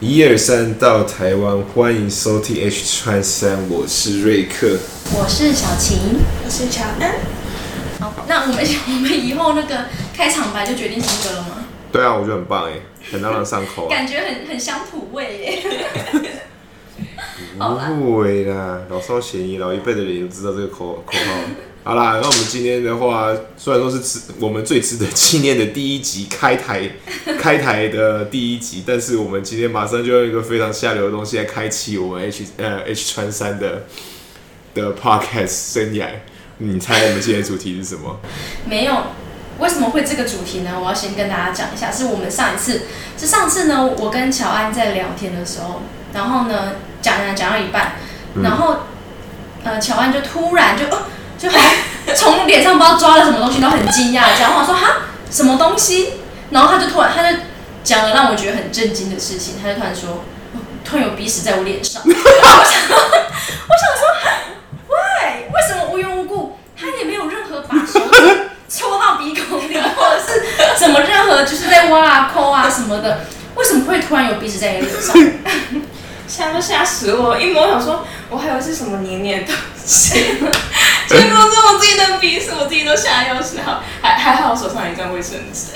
一二三到台湾，欢迎收听 H 穿三，我是瑞克。我是小晴，我是乔安。好，那我们我们以后那个开场白就决定这个了吗？对啊，我觉得很棒哎，很朗朗上口啊。感觉很很乡土味耶。不会啦，老少咸宜，老一辈的人也都知道这个口口号。好啦，那我们今天的话，虽然说是值我们最值得纪念的第一集开台 开台的第一集，但是我们今天马上就用一个非常下流的东西来开启我们 H 呃 H 穿三的的 podcast 生涯。你猜我们今天的主题是什么？没有，为什么会这个主题呢？我要先跟大家讲一下，是我们上一次，是上次呢，我跟乔安在聊天的时候，然后呢讲讲讲到一半，然后呃乔安就突然就哦就还从脸上不知道抓了什么东西，然后很惊讶，这样，然后我说哈什么东西，然后他就突然他就讲了让我觉得很震惊的事情，他就突然说，突然有鼻屎在我脸上，我 想我想说，why 为什么无缘无故他也没有任何把手指戳到鼻孔里，或者是什么任何就是在挖啊抠啊什么的，为什么会突然有鼻屎在你脸上？吓都吓死我！一摸想说，我还以为是什么黏黏的东西，结果是我自己的鼻屎，我自己都吓要死。好，还还好我手上有一张卫生纸。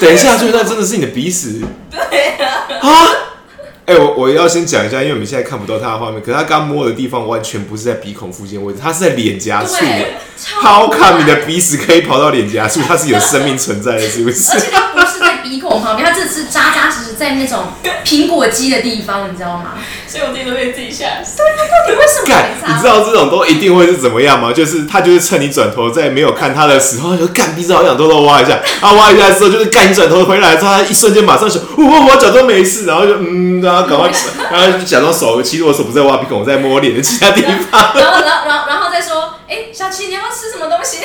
等一下，就那真的是你的鼻屎对啊，啊！哎、我我要先讲一下，因为我们现在看不到他的画面，可是他刚摸的地方完全不是在鼻孔附近的位置，他是在脸颊处。对，how 超 come 你的鼻屎可以跑到脸颊处？它是有生命存在的，是不而是？且它不是在鼻孔旁边，它这是扎扎实实在那种苹果肌的地方，你知道吗？所以我自己都被自己吓死。到底为什么？你知道这种都一定会是怎么样吗？就是他就是趁你转头在没有看他的时候，他就干鼻子好想偷偷挖一下，啊挖一下之后就是干你转头回来之后，他一瞬间马上想，我、我我假装没事，然后就嗯，然后赶快，然后就假装手，其实我手不在挖鼻孔，我在摸脸的其他地方。然后，然后，然后，然后再说，哎，小七，你要不要吃什么东西？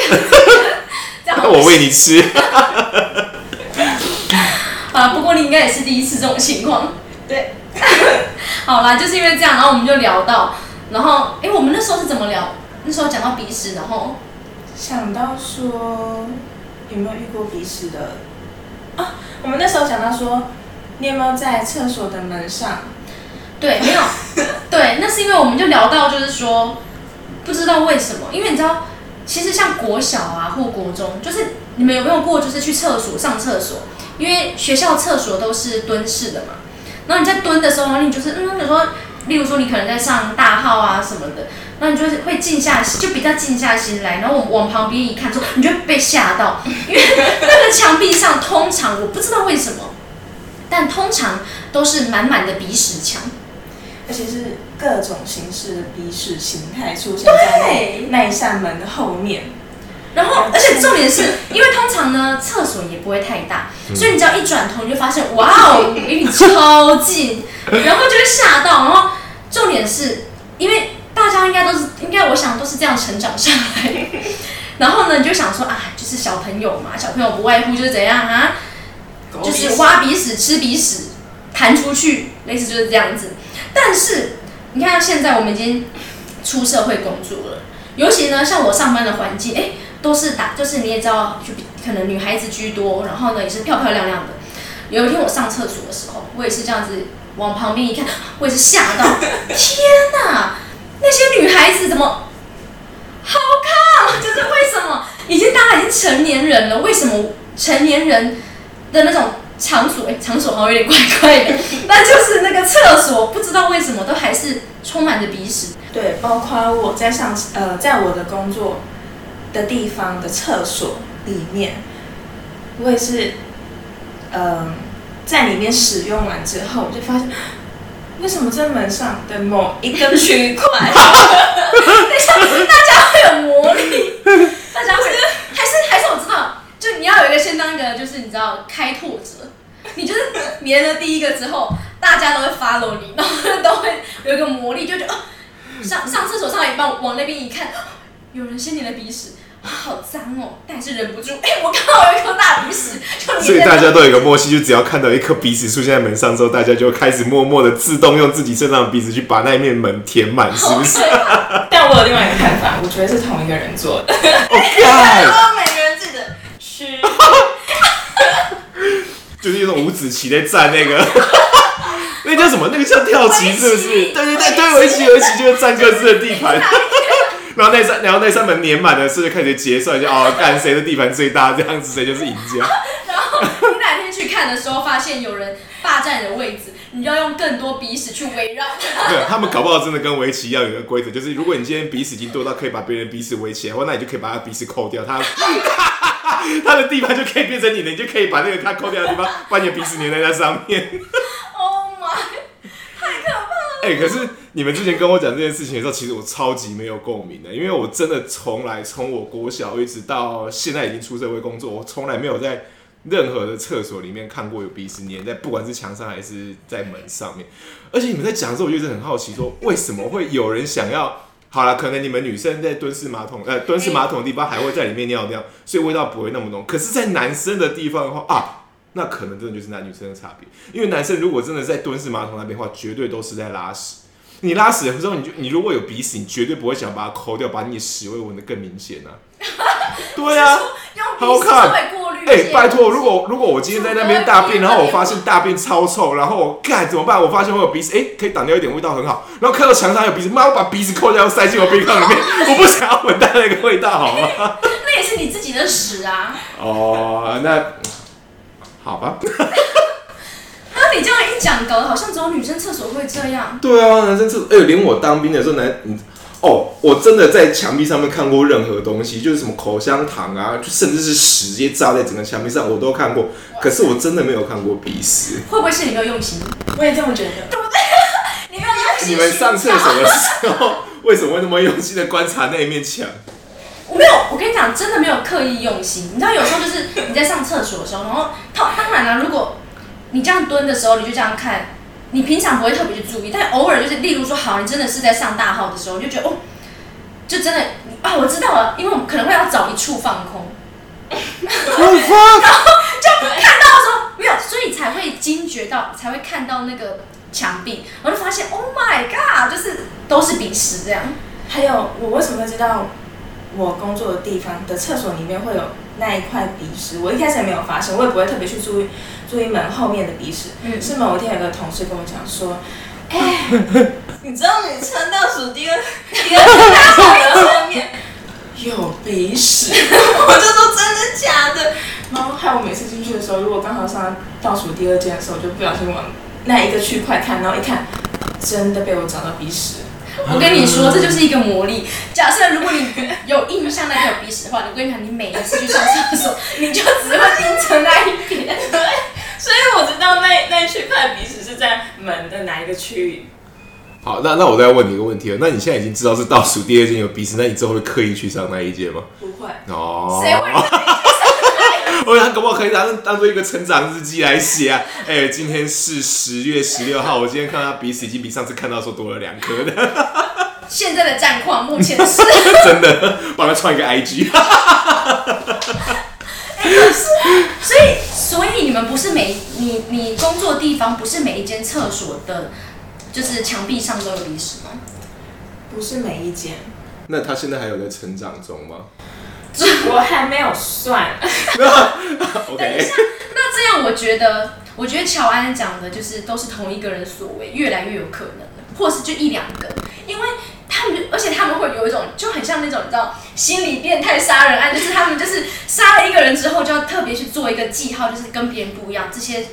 这样我喂你吃。啊，不过你应该也是第一次这种情况。对，好啦，就是因为这样，然后我们就聊到，然后，哎，我们那时候是怎么聊？那时候讲到鼻屎，然后想到说，有没有遇过鼻屎的？啊，我们那时候讲到说，你有没有在厕所的门上？对，没有，对，那是因为我们就聊到，就是说，不知道为什么，因为你知道，其实像国小啊或国中，就是你们有没有过，就是去厕所上厕所，因为学校厕所都是蹲式的嘛，然后你在蹲的时候，你就是嗯，有时候，例如说你可能在上大号啊什么的，然后你就是会静下心，就比较静下心来，然后我往旁边一看，说你就被吓到，因为那个墙壁上通常我不知道为什么，但通常都是满满的鼻屎墙。而且是各种形式的鼻屎形态出现在那那一扇门的后面。然后，而且重点是，因为通常呢，厕所也不会太大，所以你只要一转头，你就发现，哇哦，离你超近，然后就会吓到。然后重点是，因为大家应该都是，应该我想都是这样成长上来。然后呢，你就想说啊，就是小朋友嘛，小朋友不外乎就是怎样啊，就是挖鼻屎、吃鼻屎、弹出去，类似就是这样子。但是你看，现在我们已经出社会工作了，尤其呢，像我上班的环境，哎、都是打，就是你也知道，就可能女孩子居多，然后呢也是漂漂亮亮的。有一天我上厕所的时候，我也是这样子往旁边一看，我也是吓到，天哪！那些女孩子怎么好看？就是为什么已经大家已经成年人了，为什么成年人的那种场所，哎、场所好像有点怪怪的，那就是那个厕所，不知道为什么都还是充满着鼻屎。对，包括我在上呃，在我的工作的地方的厕所里面，我也是，嗯、在里面使用完之后，我就发现，为什么这门上的某一个区块，等一下，大家会有魔力，大家会还是还是我知道，就你要有一个先当一个就是你知道开拓者，你就是粘了第一个之后，大家都会 follow 你，然后都会有一个魔力，就觉得哦，上上厕所上一半往那边一看，哦有人掀你的鼻屎。啊好脏哦，但是忍不住。哎、我刚好有一颗大鼻屎，就所以大家都有一个默契，就只要看到一颗鼻屎出现在门上之后，大家就开始默默的自动用自己身上的鼻子去把那一面门填满，是不是？但我有另外一个看法，我觉得是同一个人做的。OK，然后每个人自己的区，就是一种五子棋在站那个 那叫什么？那个叫跳棋是不是？对对对对，围棋围棋就是占各自的地盘。然后那扇，然后那扇门粘满的，是不是开始结算？就哦，看谁的地盘最大，这样子谁就是赢家。然后你哪天去看的时候，发现有人霸占你的位置，你要用更多鼻屎去围绕他。对，他们搞不好真的跟围棋一样有一个规则，就是如果你今天鼻屎已经多到可以把别人鼻屎围起来，或那你就可以把他鼻屎扣掉，他 他的地方就可以变成你的，你就可以把那个他扣掉的地方，把你的鼻屎粘在那上面。Oh my，太可怕了！哎、可是你们之前跟我讲这件事情的时候，其实我超级没有共鸣的，因为我真的从来从我国小一直到现在已经出社会工作，我从来没有在任何的厕所里面看过有鼻屎粘在，不管是墙上还是在门上面。而且你们在讲的时候，我就一直很好奇，说为什么会有人想要？好了，可能你们女生在蹲式马桶，呃，蹲式马桶的地方还会在里面尿尿，所以味道不会那么浓。可是，在男生的地方的话啊，那可能真的就是男女生的差别。因为男生如果真的在蹲式马桶那边的话，绝对都是在拉屎。你拉屎的时候，你就你如果有鼻屎，你绝对不会想把它抠掉，把你的屎味闻得更明显啊。对啊，用好看哎、些拜托，如果如果我今天在那边大便，然后我发现大便超臭，然后我干怎么办？我发现我有鼻屎，哎、可以挡掉一点味道，很好。然后看到墙上有鼻屎，妈，我把鼻子抠掉，塞进我鼻孔里面，我不想要闻到那个味道，好吗？那也是你自己的屎啊！哦，那好吧。那，你这样一讲，搞得好像只有女生厕所会这样。对啊，男生厕所，哎、连我当兵的时候，男，你哦，我真的在墙壁上面看过任何东西，就是什么口香糖啊，就甚至是屎直接炸在整个墙壁上，我都看过。可是我真的没有看过鼻屎。会不会是你没有用心？我也这么觉得。你没有用心。你们上厕所的时候，为什么会那么用心的观察那一面墙？我没有，我跟你讲，真的没有刻意用心。你知道，有时候就是你在上厕所的时候，然后当当然了，如果你这样蹲的时候，你就这样看，你平常不会特别去注意，但偶尔就是，例如说，好，你真的是在上大号的时候，你就觉得哦，就真的啊，我知道了，因为我们可能会要找一处放空，然后就看到的时候没有，所以才会惊觉到，才会看到那个墙壁，我就发现，Oh my god，就是都是鼻屎这样。还有，我为什么会知道我工作的地方的厕所里面会有那一块鼻屎？我一开始也没有发现，我也不会特别去注意注意门后面的鼻屎。嗯是某一天有个同事跟我讲说，哎、你知道女生倒数第二 第二个大号的后面有鼻屎，我就说真的假的？然后害我每次进去的时候，如果刚好上倒数第二间的时候，我就不小心往那一个区块看，然后一看，真的被我找到鼻屎。我跟你说，这就是一个魔力。假设如果你有印象那边有鼻屎的话，我跟你讲，你每一次去上厕所，你就只会盯着那一边。所以我知道那那一区块鼻屎是在门的哪一个区域。好，那那我再问你一个问题了，那你现在已经知道是倒数第二间有鼻屎，那你之后会刻意去上那一间吗？不会，哦，谁会？我想可不好可以当当做一个成长日记来写啊。哎、今天是十月十六号，我今天看到鼻屎已经比上次看到的时候多了两颗的，现在的战况目前是，真的，帮他创一个 IG。所以所以你们不是每你你工作地方不是每一间厕所的，就是墙壁上都有鼻屎吗？不是每一间，那他现在还有在成长中吗 我还没有算。等一？OK，下，那这样我觉得，我觉得乔安讲的就是都是同一个人所为，越来越有可能了，或是就一两个，因为他们，而且他们会有一种就很像那种你知道心理变态杀人案，就是他们就是杀了一个人之后，就要特别去做一个记号，就是跟别人不一样，这些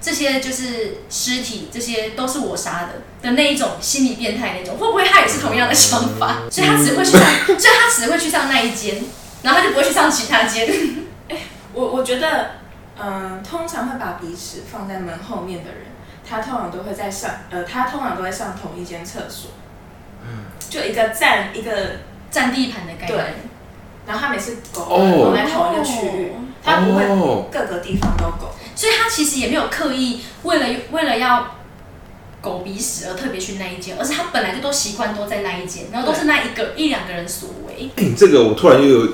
这些就是尸体，这些都是我杀的的那一种心理变态那种，会不会他也是同样的想法？所以他只会去上，所以他只会去上那一间，然后他就不会去上其他间。我我觉得，嗯、通常会把鼻屎放在门后面的人，他通常都会在上，呃，他通常都会上同一间厕所，就一个占一个，占地盘的概念。然后他每次狗在同一个区域，他不会哦，各个地方都狗。所以他其实也没有刻意为了为了要狗鼻屎而特别去那一间，而是他本来就都习惯都在那一间，然后都是那一个一两个人所为。哎、这个我突然又有，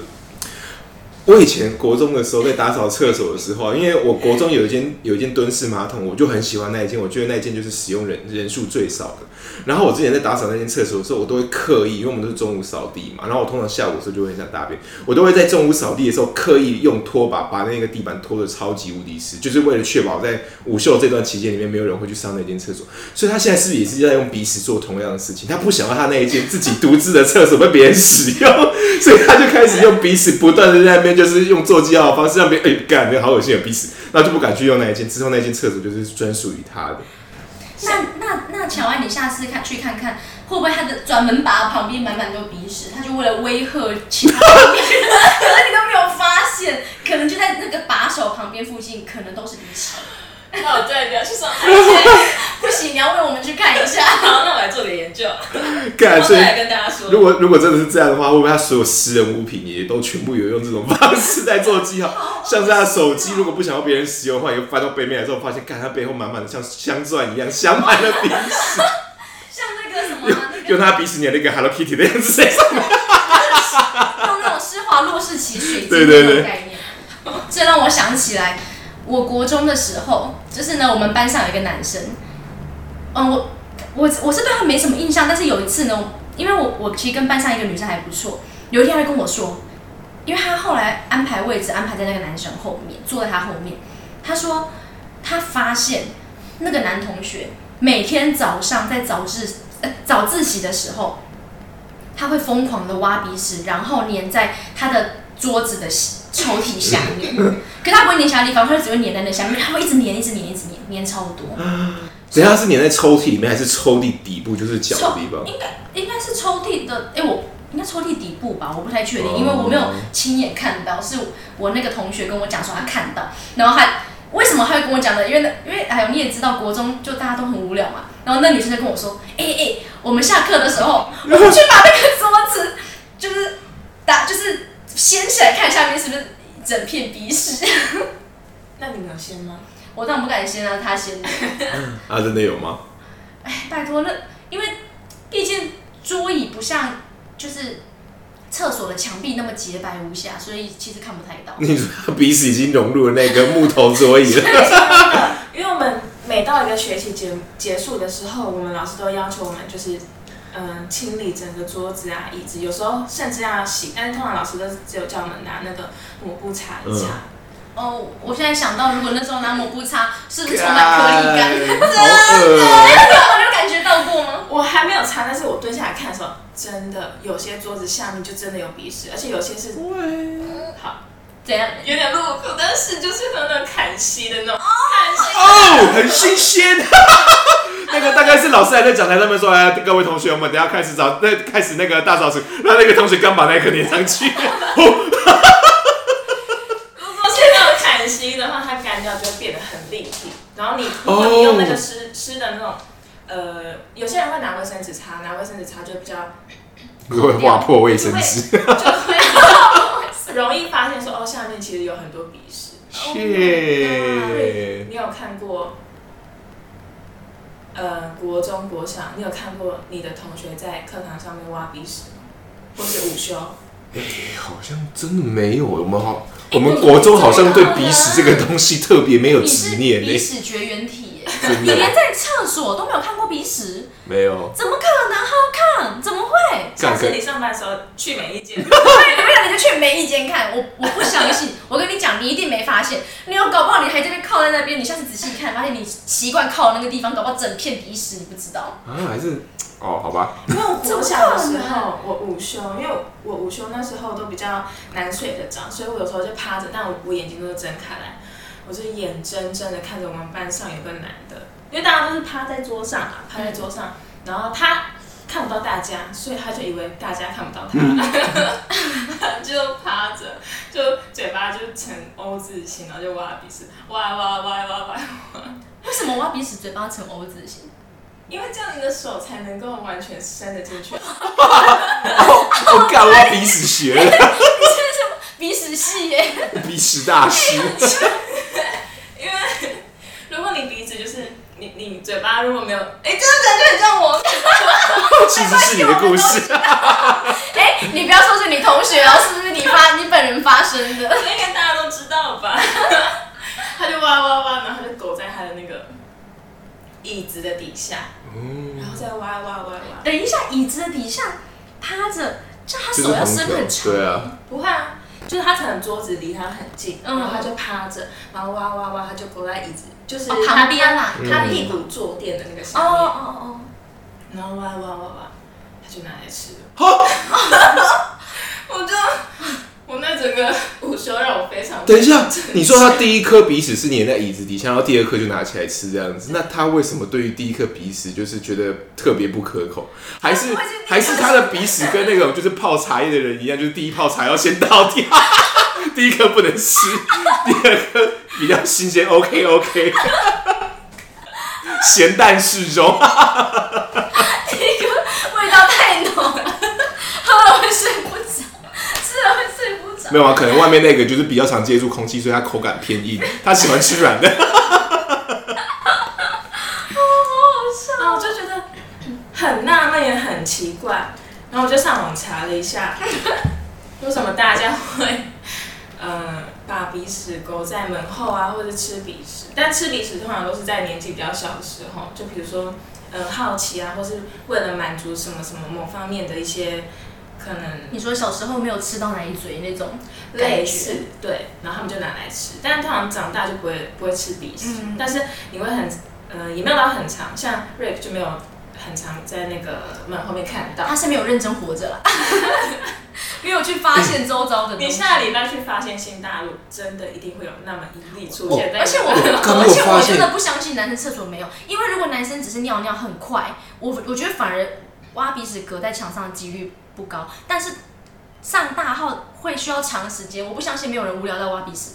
我以前国中的时候在打扫厕所的时候，因为我国中有一间有一间蹲式马桶，我就很喜欢那一间，我觉得那一间就是使用人人数最少的。然后我之前在打扫那间厕所的时候，我都会刻意，因为我们都是中午扫地嘛，然后我通常下午的时候就会很想大便，我都会在中午扫地的时候刻意用拖把把那个地板拖得超级无敌湿，就是为了确保在午休这段期间里面没有人会去上那间厕所。所以他现在是不是也是在用鼻屎做同样的事情？他不想要他那一间自己独自的厕所被别人使用，所以他就开始用鼻屎不断的在那边就是用做记号的方式让别人哎干，那好恶心有鼻屎，那就不敢去用那一间。之后那间厕所就是专属于他的。那那那乔安，你下次看去看看，会不会他的转门把旁边满满都鼻屎，他就为了威吓其他人，可能你都没有发现，可能就在那个把手旁边附近，可能都是鼻屎。那我再不要去上海。不行，你要为我们去看一下。好，那我来做点研究，干，所以然后再来跟大家说。如果如果真的是这样的话，会不会他所有私人物品也都全部有用这种方式在做记号？像是他的手机，如果不想要别人使用的话，也会翻到背面来之后，发现，看他背后满满的像 镶钻一样，镶满了鼻屎，像那个什么啊，用他的鼻屎粘了一个 Hello Kitty 的样子在上面。用那种施华洛世奇水晶对对对概念。这让我想起来，我国中的时候，就是呢，我们班上有一个男生，嗯，我我我是对他没什么印象，但是有一次呢，因为我我其实跟班上一个女生还不错，有一天他就跟我说，因为他后来安排位置安排在那个男生后面，坐在他后面，他说他发现那个男同学每天早上在早自呃早自习的时候，他会疯狂的挖鼻屎，然后粘在他的桌子的抽屉下面。可他不会粘其他地方，他就只会粘在那下面，他会一直粘，一直粘，一直粘，粘超多。等一下是粘在抽屉里面，还是抽屉底部，就是脚的地方？应该应该是抽屉的，哎、我应该抽屉底部吧，我不太确定，哦因为我没有亲眼看到，是我那个同学跟我讲说他看到，然后他为什么他会跟我讲呢？因为那因为还有你也知道，国中就大家都很无聊嘛，然后那女生就跟我说，哎、哎、我们下课的时候，我们去把那个桌子就是打就是掀起来看下面是不是整片鼻屎，那你们有先吗？我当然不敢先啊，他先的。啊，真的有吗？哎，拜托，那因为毕竟桌椅不像就是厕所的墙壁那么洁白无瑕，所以其实看不太到。你鼻屎已经融入了那个木头桌椅了？真的，因为我们每到一个学期结结束的时候，我们老师都要求我们就是。嗯，清理整个桌子啊、椅子，有时候甚至要洗，但是通常老师都只有叫我们拿那个抹布擦一擦。哦，我现在想到，如果那时候拿抹布擦，是不是充满颗粒感？你干好恶哦、有感觉到过吗？我还没有擦，但是我蹲下来看的时候，真的有些桌子下面就真的有鼻屎，而且有些是好怎样？有点露骨，但是就是有那种砍息的那种砍息。哦，很新鲜。那个大概是老师还在讲台上面说：“哎，各位同学，我们等下开始找，那开始那个大扫除。”然后那个同学刚把那个粘上去，如果是那种砍息的话，它干掉就会变得很立体。然后你如果你用那个湿湿的那种，呃，有些人会拿卫生纸擦，拿卫生纸擦就比较会划破卫生纸。就会容易发现说，哦，下面其实有很多鼻屎。切，你有看过？呃，国中、国小，你有看过你的同学在课堂上面挖鼻屎吗？或是午休？哎，好像真的没有。我们好，我们国中好像对鼻屎这个东西特别没有你是执念呢。鼻屎绝缘体耶！真的你连在厕所都没有看过鼻屎，没有。怎么可能？好看？怎么会？下次你上班的时候去每一间，对，没有，你就去每一间看。我我不相信，我跟你讲，你一定没发现。你有搞不好你还这边靠在那边，你下次仔细看，发现你习惯靠的那个地方，搞不好整片鼻屎，你不知道。啊，还是哦，好吧。因为我国小的时候，我午休，因为我午休那时候都比较难睡得着，所以我有时候就趴着，但我我眼睛都是睁开来，我就眼睁睁的看着我们班上有个男的，因为大家都是趴在桌上啊，趴在桌上，然后他看不到大家，所以他就以为大家看不到他，他 就趴着，就嘴巴就呈 O 字形，然后就挖鼻屎，挖挖挖挖挖，为什么挖鼻屎嘴巴成 O 字形？因为这样你的手才能够完全伸得进去。我干，我要鼻屎学了，鼻屎系耶！鼻屎大师。因为如果你鼻子就是你你嘴巴如果没有，哎、这个感觉很像我。其实是你的故事。哎、你不要说是你同学哦，是不是你发你本人发生的？应该大家都知道吧？他就哇哇哇，然后他就苟在他的那个椅子的底下，然后再挖挖挖挖。等一下，椅子的底下趴着，就他手要伸很长。对啊，不会啊，就是他可能桌子离他很近，嗯。然后他就趴着，然后挖挖挖，他就躲在椅子，就是旁边啦。他他屁股坐垫的那个哦下面，哦哦，然后挖挖挖挖，他就拿来吃了。我就我那整个午休让我非常等一下，你说他第一颗鼻屎是粘在椅子底下，然后第二颗就拿起来吃这样子，那他为什么对于第一颗鼻屎就是觉得特别不可口？还是还是他的鼻屎跟那种就是泡茶叶的人一样，就是第一泡茶要先倒掉，第一颗不能吃，第二颗比较新鲜，OK OK，咸淡适中。第一个味道太浓了，喝了会睡不着，吃了会没有啊，可能外面那个就是比较常接触空气，所以它口感偏硬，它喜欢吃软的。然后我就觉得很纳闷，也很奇怪，然后我就上网查了一下，为什么大家会呃把鼻屎勾在门后啊，或者吃鼻屎？但吃鼻屎通常都是在年纪比较小的时候，就比如说呃好奇啊，或是为了满足什么什么某方面的一些可能。你说小时候没有吃到奶嘴那种感觉，类似对，然后他们就拿来吃，但通常长大就不会不会吃鼻屎，嗯。但是你会很呃也没有到很长，像 Rick 就没有很长在那个门后面看到。他是没有认真活着啦，没有去发现周遭的东你西。下礼拜去发现新大陆，真的一定会有那么一例出现。在而且我，而且我真的不相信男生厕所没有，因为如果男生只是尿尿很快，我我觉得反而挖鼻屎隔在墙上的几率不高，但是上大号会需要长时间，我不相信没有人无聊到挖鼻屎。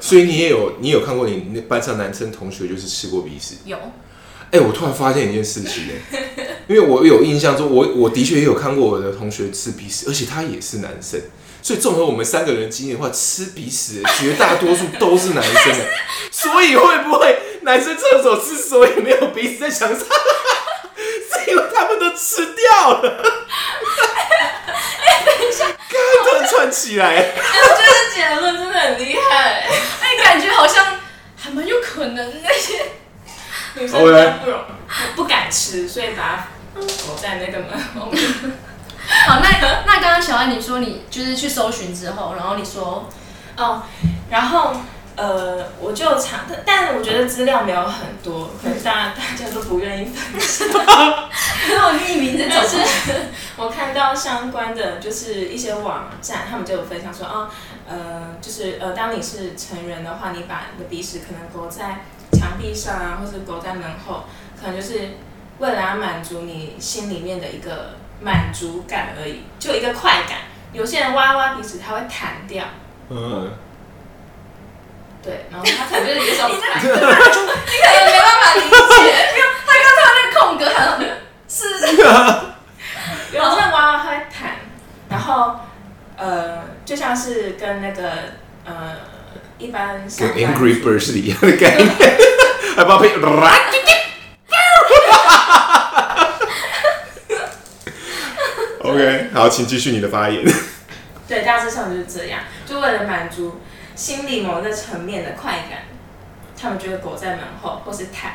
所以你也有你有看过你那班上男生同学就是吃过鼻屎？有，哎、我突然发现一件事情哎、因为我有印象中，我我的确也有看过我的同学吃鼻屎，而且他也是男生，所以综合我们三个人经验的话，吃鼻屎的绝大多数都是男生哎，所以会不会男生厕所之所以没有鼻屎在墙上，是因为他们都吃掉了？刚突然串起来，哎我觉得结论真的很厉害，哎，感觉好像还蛮有可能那些。女生不容不敢吃，所以把它裹在那个门后面。好，那那刚刚小安你说你就是去搜寻之后，然后你说哦，然后呃，我就查，但但我觉得资料没有很多，可能大家大家都不愿意分享。没有匿名这但是种，我看到相关的就是一些网站，他们就有分享说，哦，呃，就是呃，当你是成人的话，你把你的鼻屎可能勾在墙壁上啊，或者勾在门后，可能就是为了要满足你心里面的一个满足感而已，就一个快感。有些人挖挖鼻屎，他会弹掉，嗯，对，然后他可能就是有一种 你可能没办法理解，没有，他刚才那个空格，他是 有些人挖挖它会弹，然后呃，就像是跟那个呃一般上跟班 Angry Bird 是一样的概念，还帮配。OK，好，请继续你的发言。对，大致上就是这样，就为了满足心理某个层面的快感，他们就会躲在门后或是弹。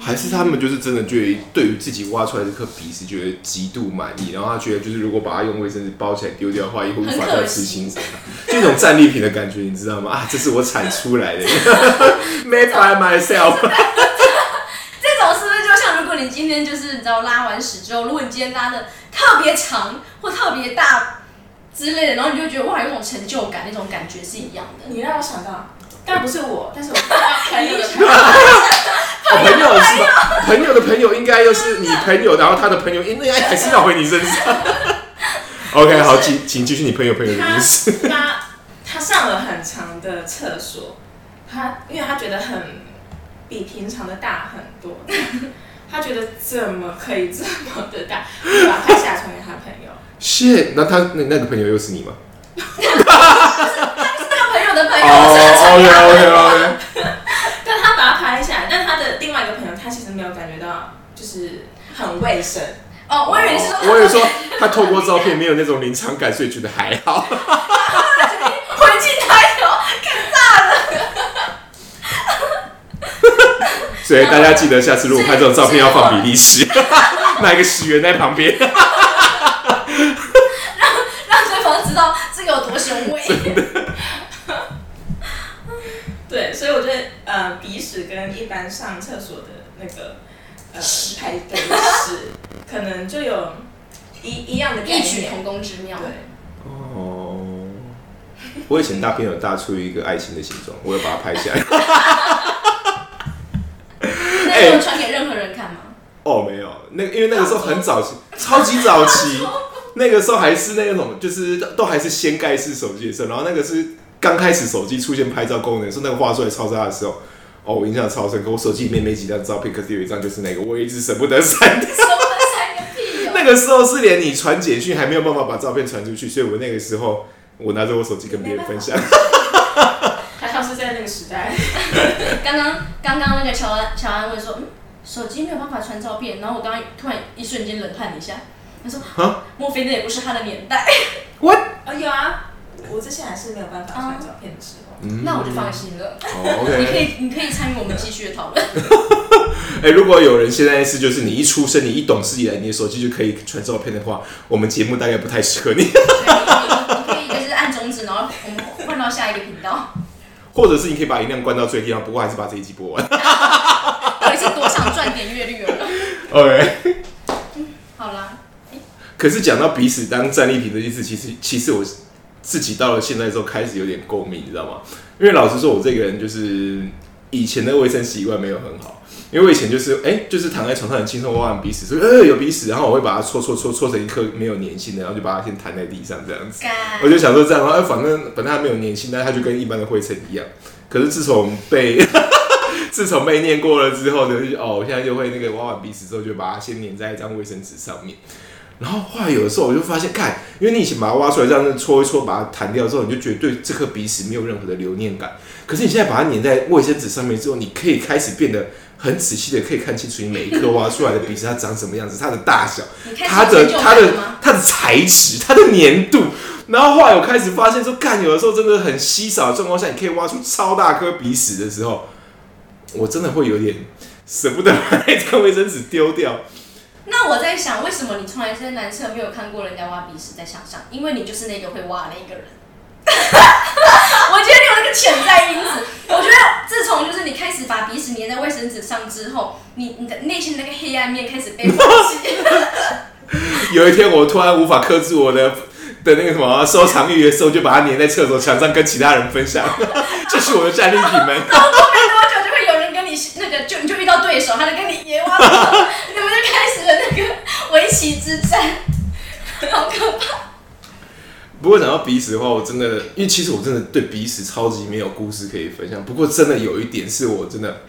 还是他们就是真的觉得对于自己挖出来这颗鼻屎觉得极度满意，然后他觉得就是如果把它用卫生纸包起来丢掉的话，以后无法再吃新鲜，就一种战利品的感觉，你知道吗？啊，这是我产出来的，made by myself。这种是不是就像如果你今天就是你知道拉完屎之后，如果你今天拉的特别长或特别大之类的，然后你就觉得哇有一种成就感，那种感觉是一样的。你让我想到，但不是我，但是我 看到朋友的朋友，哦，朋友是吧？朋友的朋友应该又是你朋友，然后他的朋友应该还是绕回你身上。OK，好，请请继续你朋友朋友的他故事。他他上了很长的厕所，他因为他觉得很比平常的大很多，他觉得怎么可以这么的大，就把它拍下传给他朋友。shit，那他那那个朋友又是你吗？那个朋友的朋友，哦，OK OK OK 一个朋友他其实没有感觉到就是很卫生。哦，我以为你是说我以为说他透过照片没有那种临场感，所以觉得还好。回去抬头，看炸了。所以大家记得下次如果拍这种照片要放比例尺，拿一个十元在旁边。让对方知道这个有多雄伟。对，所以我觉得呃，鼻屎跟一般上厕所的那个呃排对屎，可能就有一一样的概异曲。同工之妙。对，哦，我以前大便有大出一个爱心的形状，我有把它拍下来。那你有传给任何人看吗？哦，没有，那因为那个时候很早期，超级早期，那个时候还是那种就是都还是掀盖式手机的时候，然后那个是刚开始手机出现拍照功能，是那个画出来超大的时候。哦，我印象超深刻，我手机里面没几张照片，可是有一张就是那个，我一直舍不得删掉。什么三个屁哦！那个时候是连你传简讯还没有办法把照片传出去，所以我那个时候我拿着我手机跟别人分享。还 好是在那个时代。刚刚刚刚那个乔安乔安问说，嗯，手机没有办法传照片，然后我刚刚突然一瞬间冷汗了一下，他说啊，莫非那也不是他的年代？我啊有啊，我之前还是没有办法传照片的时候。那我就放心了。哦 你可，OK。以你可以参与我们继续的讨论。哎、如果有人现在是就是你一出生，你一懂事以来，你的手机就可以传照片的话，我们节目大概不太适合你。可以就是按中指，然后我们换到下一个频道。或者是你可以把音量关到最低，然后不过还是把这一集播完。到底是多想赚点阅率了？OK。好啦，可是讲到彼此当战利品这件事，其实其实我自己到了现在之后开始有点共鸣，你知道吗？因为老实说，我这个人就是以前的卫生习惯没有很好，因为我以前就是哎、就是躺在床上很轻松挖完鼻屎，说呃有鼻屎，然后我会把它搓搓搓搓成一颗没有粘性的，然后就把它先弹在地上这样子。我就想说这样，然后反正本来它没有粘性，但是它就跟一般的灰尘一样。可是自从被 自从被念过了之后呢，就哦，我现在就会那个挖完鼻屎之后，就把它先粘在一张卫生纸上面。然后后来有的时候我就发现，看，因为你以前把它挖出来，这样子搓一搓，把它弹掉之后，你就觉得对这颗鼻屎没有任何的留念感。可是你现在把它粘在卫生纸上面之后，你可以开始变得很仔细的，可以看清楚你每一颗挖出来的鼻屎它长什么样子，它的大小，它的它的？它的材质、它的粘度。然后后来我开始发现说，干有的时候真的很稀少的状况下，你可以挖出超大颗鼻屎的时候，我真的会有点舍不得把那张卫生纸丢掉。那我在想，为什么你从来在男厕没有看过人家挖鼻屎在墙上？因为你就是那个会挖的那个人。我觉得你有那个潜在因子。我觉得自从就是你开始把鼻屎粘在卫生纸上之后，你你的内心的那个黑暗面开始被放弃。有一天我突然无法克制我的 的那个什么收藏欲的时候，就把它粘在厕所墙上跟其他人分享，这 是我的战利品们。然后过没多久就会有人跟你那个，就你就遇到对手，他就跟你也挖鼻屎，你们就开始了那个围棋之战，好可怕。不过讲到鼻屎的话，我真的，因为其实我真的对鼻屎超级没有故事可以分享。不过真的有一点是我真的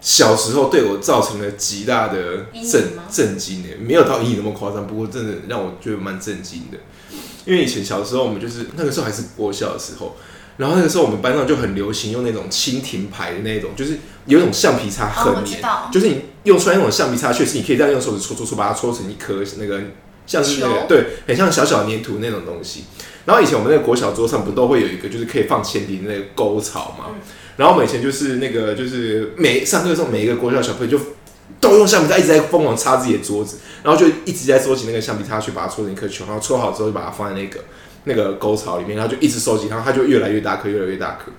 小时候对我造成了极大的震震惊的，没有到阴影那么夸张，不过真的让我觉得蛮震惊的。因为以前小时候我们就是那个时候还是国小的时候，然后那个时候我们班上就很流行用那种蜻蜓牌的那种，就是有一种橡皮擦哦很黏，就是你用出来那种橡皮擦，确实你可以这样用手指搓搓搓，把它搓成一颗那个像是那个对，很像小小粘土那种东西。然后以前我们那个国小桌上不都会有一个就是可以放铅笔的那个沟槽嘛？然后我们以前就是那个就是每上课的时候，每一个国小小朋友就都用橡皮擦一直在疯狂擦自己的桌子，然后就一直在收集那个橡皮擦去把它搓成一颗球，然后搓好之后就把它放在那个那个沟槽里面，然后就一直收集，然后它就越来越大颗，越来越大颗。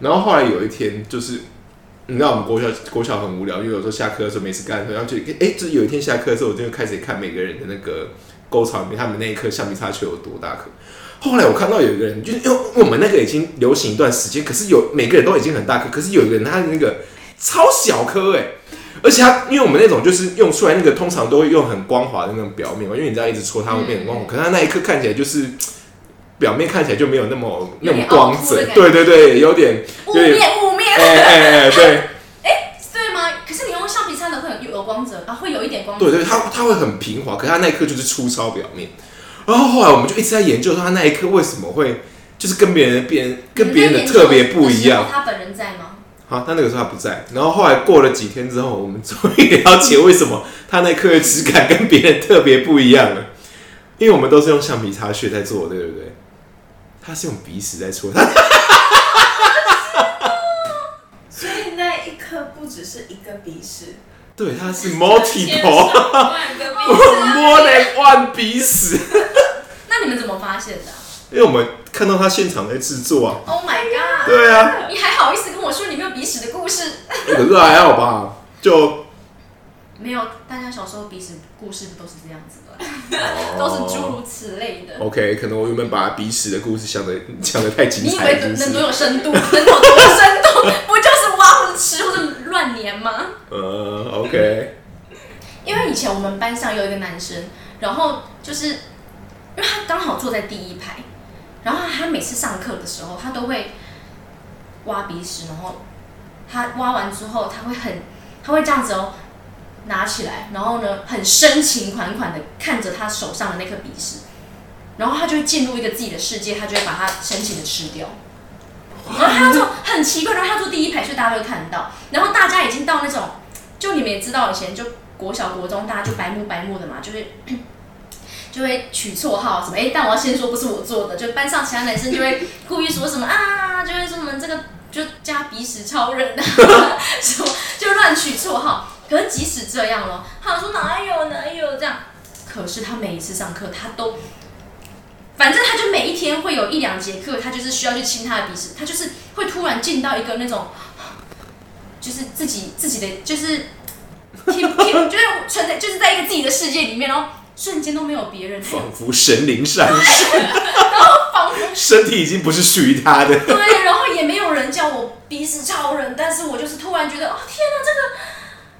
然后后来有一天就是。你知道我们国小国小很无聊，因为有时候下课的时候没事干然后就哎，就是有一天下课的时候，我就开始看每个人的那个沟槽里面，他们那一颗橡皮擦球有多大颗。后来我看到有一个人，就是因为我们那个已经流行一段时间，可是有每个人都已经很大颗，可是有一个人他的那个超小颗哎，而且他因为我们那种就是用出来那个通常都会用很光滑的那种表面嘛，因为你这样一直搓它会变很光滑，可是它那一颗看起来就是表面看起来就没有那么那么光泽对对对，有点雾有点面雾面，哎哎哎对。对吗？可是你用橡皮擦的会有有光泽啊，会有一点光泽。对对，它它会很平滑，可是它那一颗就是粗糙表面。然后后来我们就一直在研究说他那一刻为什么会就是跟别人的别人跟别人的特别不一样。他本人在吗？好，他那个时候他不在，然后后来过了几天之后，我们终于了解为什么他那颗的质感跟别人特别不一样了，因为我们都是用橡皮擦屑在做的，对不对？他是用鼻屎在搓，他 所以那一颗不只是一个鼻屎，对，他是 multiple 万个鼻 more than one 鼻屎，那你们怎么发现的啊因为我们看到他现场在制作啊，？Oh my god！对啊，你还好意思跟我说你没有鼻屎的故事？可是还好吧，就没有，大家小时候鼻屎故事不都是这样子的，都是诸如此类的。OK，可能我原本把鼻屎的故事想的讲的太精你以彩了，是不为能多？有深度？能有多有深度？不就是挖或者吃或者乱粘吗？呃，OK，因为以前我们班上有一个男生，然后就是因为他刚好坐在第一排，然后他每次上课的时候，他都会挖鼻屎，然后他挖完之后，他会很，他会这样子哦，拿起来，然后呢，很深情款款的看着他手上的那颗鼻屎，然后他就会进入一个自己的世界，他就会把它深情的吃掉。然后他坐很奇怪，然后他坐第一排，所以大家都会看到。然后大家已经到那种，就你们也知道，以前就国小国中，大家就白目白目的嘛，就会 就会取绰号什么，哎，但我要先说不是我做的，就班上其他男生就会故意说什么啊，就会说什么这个就加鼻屎超人啊，什么就乱取绰号。可是即使这样咯，他说哪有哪有这样，可是他每一次上课他都。反正他就每一天会有一两节课，他就是需要去清他的鼻屎，他就是会突然进到一个那种，就是自己自己的，就是 就是存在，就是在一个自己的世界里面，然后瞬间都没有别人，仿佛神灵上身，仿佛身体已经不是属于他的。对，然后也没有人叫我鼻屎超人，但是我就是突然觉得，哦天哪，这个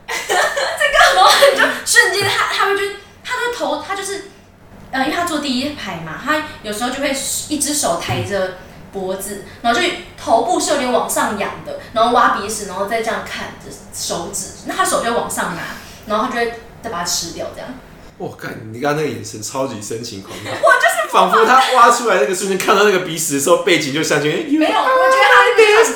这个，然后你就瞬间他他们就他的头，他就是，呃，因为他坐第一排嘛，他有时候就会一只手抬着脖子，然后就头部是有点往上仰的，然后挖鼻屎，然后再这样看着手指，那他手就往上拿，然后他就会再把它吃掉，这样。我看你刚刚那个眼神超级深情款款，我就是仿佛他挖出来那个瞬间看到那个鼻屎的时候，背景就上去，哎没有，我觉得他那个就是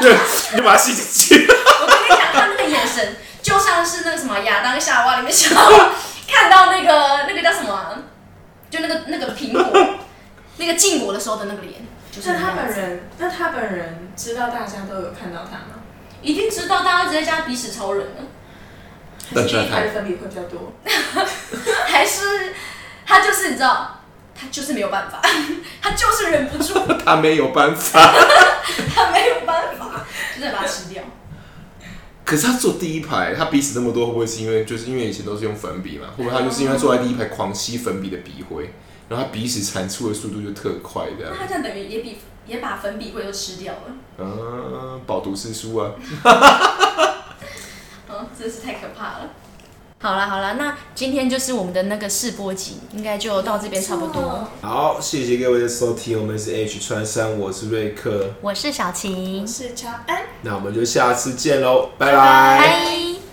就你就把它吸进去。我跟你讲，他那个眼神就像是那个什么亚当夏娃里面夏娃看到那个那个叫什么啊，就那个那个苹果 那个禁果的时候的那个脸，就是那他。本人，那他本人知道大家都有看到他吗？一定知道，大家直接加鼻屎超人了，还是第一但是他排的粉笔会比较多？还是他就是你知道，他就是没有办法，他就是忍不住，他没有办法。他没有办法，就是把它吃掉。可是他坐第一排，他鼻屎那么多，会不会是因为就是因为以前都是用粉笔嘛？会不会他就是因为坐在第一排狂吸粉笔的笔灰，然后他鼻屎产出的速度就特快的那？他这样等于也比也把粉笔灰都吃掉了，嗯，饱读诗书啊。哦，真是太可怕了。好啦好啦，那今天就是我们的那个试播集，应该就到这边差不多。好，谢谢各位的收听，我们是 H 川山，我是瑞克，我是小晴我，是乔安。那我们就下次见喽，拜拜拜拜。